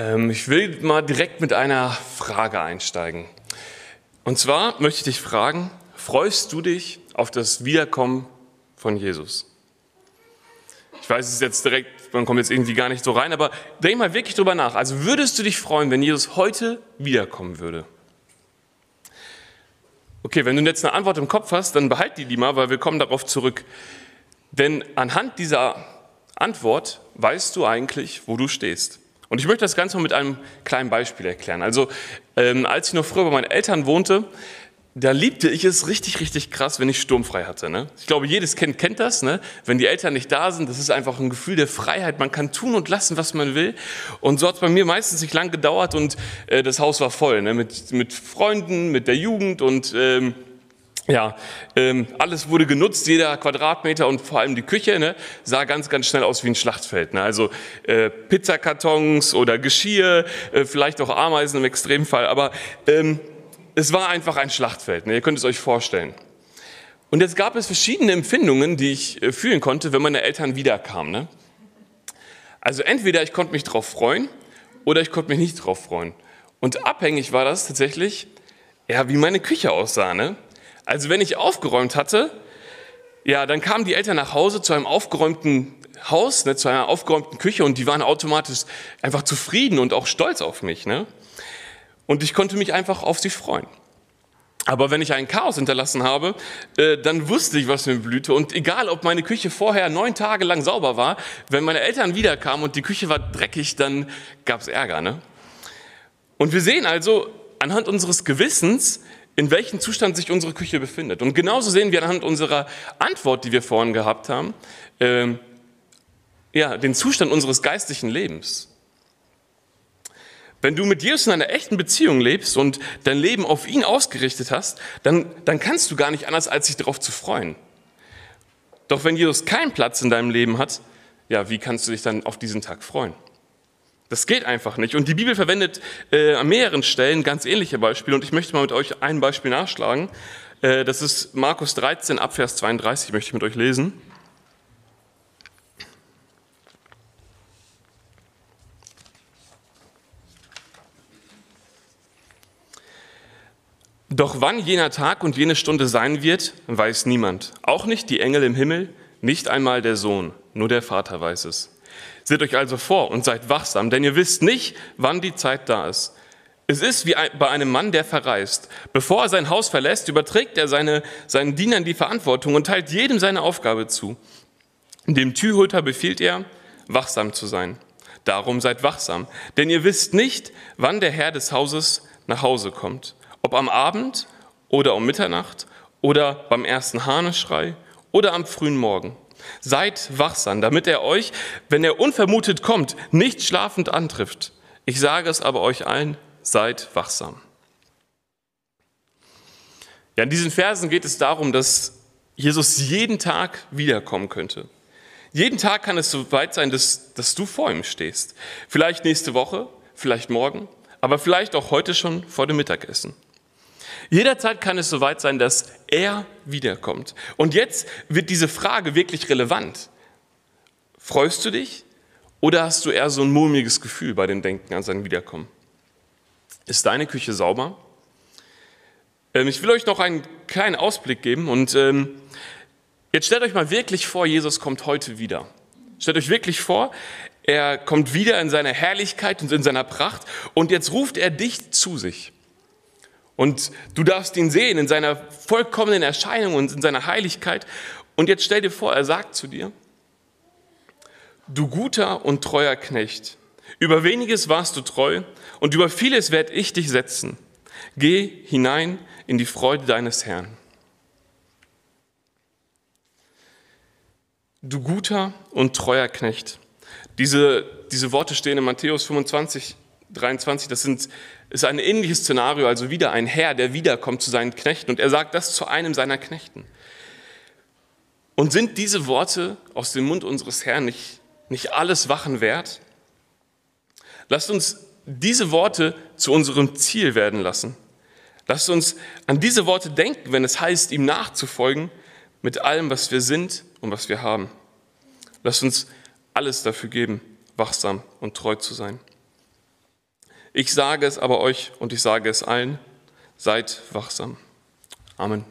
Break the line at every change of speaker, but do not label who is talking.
Ähm, ich will mal direkt mit einer Frage einsteigen. Und zwar möchte ich dich fragen, freust du dich auf das Wiederkommen von Jesus? Ich weiß, es ist jetzt direkt, man kommt jetzt irgendwie gar nicht so rein, aber denk mal wirklich drüber nach. Also würdest du dich freuen, wenn Jesus heute wiederkommen würde? Okay, wenn du jetzt eine Antwort im Kopf hast, dann behalt die lieber, weil wir kommen darauf zurück. Denn anhand dieser Antwort weißt du eigentlich, wo du stehst. Und ich möchte das Ganze mal mit einem kleinen Beispiel erklären. Also, ähm, als ich noch früher bei meinen Eltern wohnte, da liebte ich es richtig, richtig krass, wenn ich sturmfrei hatte. Ne? Ich glaube, jedes Kind kennt das. Ne? Wenn die Eltern nicht da sind, das ist einfach ein Gefühl der Freiheit. Man kann tun und lassen, was man will. Und so hat es bei mir meistens nicht lang gedauert und äh, das Haus war voll. Ne? Mit, mit Freunden, mit der Jugend und ähm, ja, ähm, alles wurde genutzt, jeder Quadratmeter und vor allem die Küche ne, sah ganz, ganz schnell aus wie ein Schlachtfeld. Ne? Also äh, Pizzakartons oder Geschirr, äh, vielleicht auch Ameisen im Extremfall, aber ähm, es war einfach ein Schlachtfeld. Ne? Ihr könnt es euch vorstellen. Und jetzt gab es verschiedene Empfindungen, die ich äh, fühlen konnte, wenn meine Eltern wiederkamen. Ne? Also entweder ich konnte mich darauf freuen oder ich konnte mich nicht darauf freuen. Und abhängig war das tatsächlich, ja, wie meine Küche aussah. Ne? Also wenn ich aufgeräumt hatte, ja, dann kamen die Eltern nach Hause zu einem aufgeräumten Haus, ne, zu einer aufgeräumten Küche und die waren automatisch einfach zufrieden und auch stolz auf mich. Ne? Und ich konnte mich einfach auf sie freuen. Aber wenn ich ein Chaos hinterlassen habe, äh, dann wusste ich, was mir blühte. Und egal, ob meine Küche vorher neun Tage lang sauber war, wenn meine Eltern wiederkamen und die Küche war dreckig, dann gab es Ärger. Ne? Und wir sehen also anhand unseres Gewissens, in welchem Zustand sich unsere Küche befindet. Und genauso sehen wir anhand unserer Antwort, die wir vorhin gehabt haben, äh, ja, den Zustand unseres geistlichen Lebens. Wenn du mit Jesus in einer echten Beziehung lebst und dein Leben auf ihn ausgerichtet hast, dann, dann kannst du gar nicht anders, als sich darauf zu freuen. Doch wenn Jesus keinen Platz in deinem Leben hat, ja, wie kannst du dich dann auf diesen Tag freuen? Das geht einfach nicht. Und die Bibel verwendet äh, an mehreren Stellen ganz ähnliche Beispiele. Und ich möchte mal mit euch ein Beispiel nachschlagen. Äh, das ist Markus 13, Abvers 32, möchte ich mit euch lesen. Doch wann jener Tag und jene Stunde sein wird, weiß niemand. Auch nicht die Engel im Himmel, nicht einmal der Sohn, nur der Vater weiß es. Seht euch also vor und seid wachsam, denn ihr wisst nicht, wann die Zeit da ist. Es ist wie bei einem Mann, der verreist. Bevor er sein Haus verlässt, überträgt er seine, seinen Dienern die Verantwortung und teilt jedem seine Aufgabe zu. Dem Türhüter befiehlt er, wachsam zu sein. Darum seid wachsam, denn ihr wisst nicht, wann der Herr des Hauses nach Hause kommt. Ob am Abend oder um Mitternacht oder beim ersten Hahneschrei oder am frühen Morgen. Seid wachsam, damit er euch, wenn er unvermutet kommt, nicht schlafend antrifft. Ich sage es aber euch allen, seid wachsam. Ja, in diesen Versen geht es darum, dass Jesus jeden Tag wiederkommen könnte. Jeden Tag kann es so weit sein, dass, dass du vor ihm stehst. Vielleicht nächste Woche, vielleicht morgen, aber vielleicht auch heute schon vor dem Mittagessen. Jederzeit kann es soweit sein, dass er wiederkommt. Und jetzt wird diese Frage wirklich relevant. Freust du dich oder hast du eher so ein mulmiges Gefühl bei dem Denken an sein Wiederkommen? Ist deine Küche sauber? Ähm, ich will euch noch einen kleinen Ausblick geben und ähm, jetzt stellt euch mal wirklich vor, Jesus kommt heute wieder. Stellt euch wirklich vor, er kommt wieder in seiner Herrlichkeit und in seiner Pracht und jetzt ruft er dich zu sich. Und du darfst ihn sehen in seiner vollkommenen Erscheinung und in seiner Heiligkeit. Und jetzt stell dir vor, er sagt zu dir, du guter und treuer Knecht, über weniges warst du treu und über vieles werde ich dich setzen. Geh hinein in die Freude deines Herrn. Du guter und treuer Knecht. Diese, diese Worte stehen in Matthäus 25, 23, das sind, ist ein ähnliches Szenario, also wieder ein Herr, der wiederkommt zu seinen Knechten und er sagt das zu einem seiner Knechten. Und sind diese Worte aus dem Mund unseres Herrn nicht, nicht alles Wachen wert? Lasst uns diese Worte zu unserem Ziel werden lassen. Lasst uns an diese Worte denken, wenn es heißt, ihm nachzufolgen mit allem, was wir sind und was wir haben. Lasst uns alles dafür geben, wachsam und treu zu sein. Ich sage es aber euch und ich sage es allen, seid wachsam. Amen.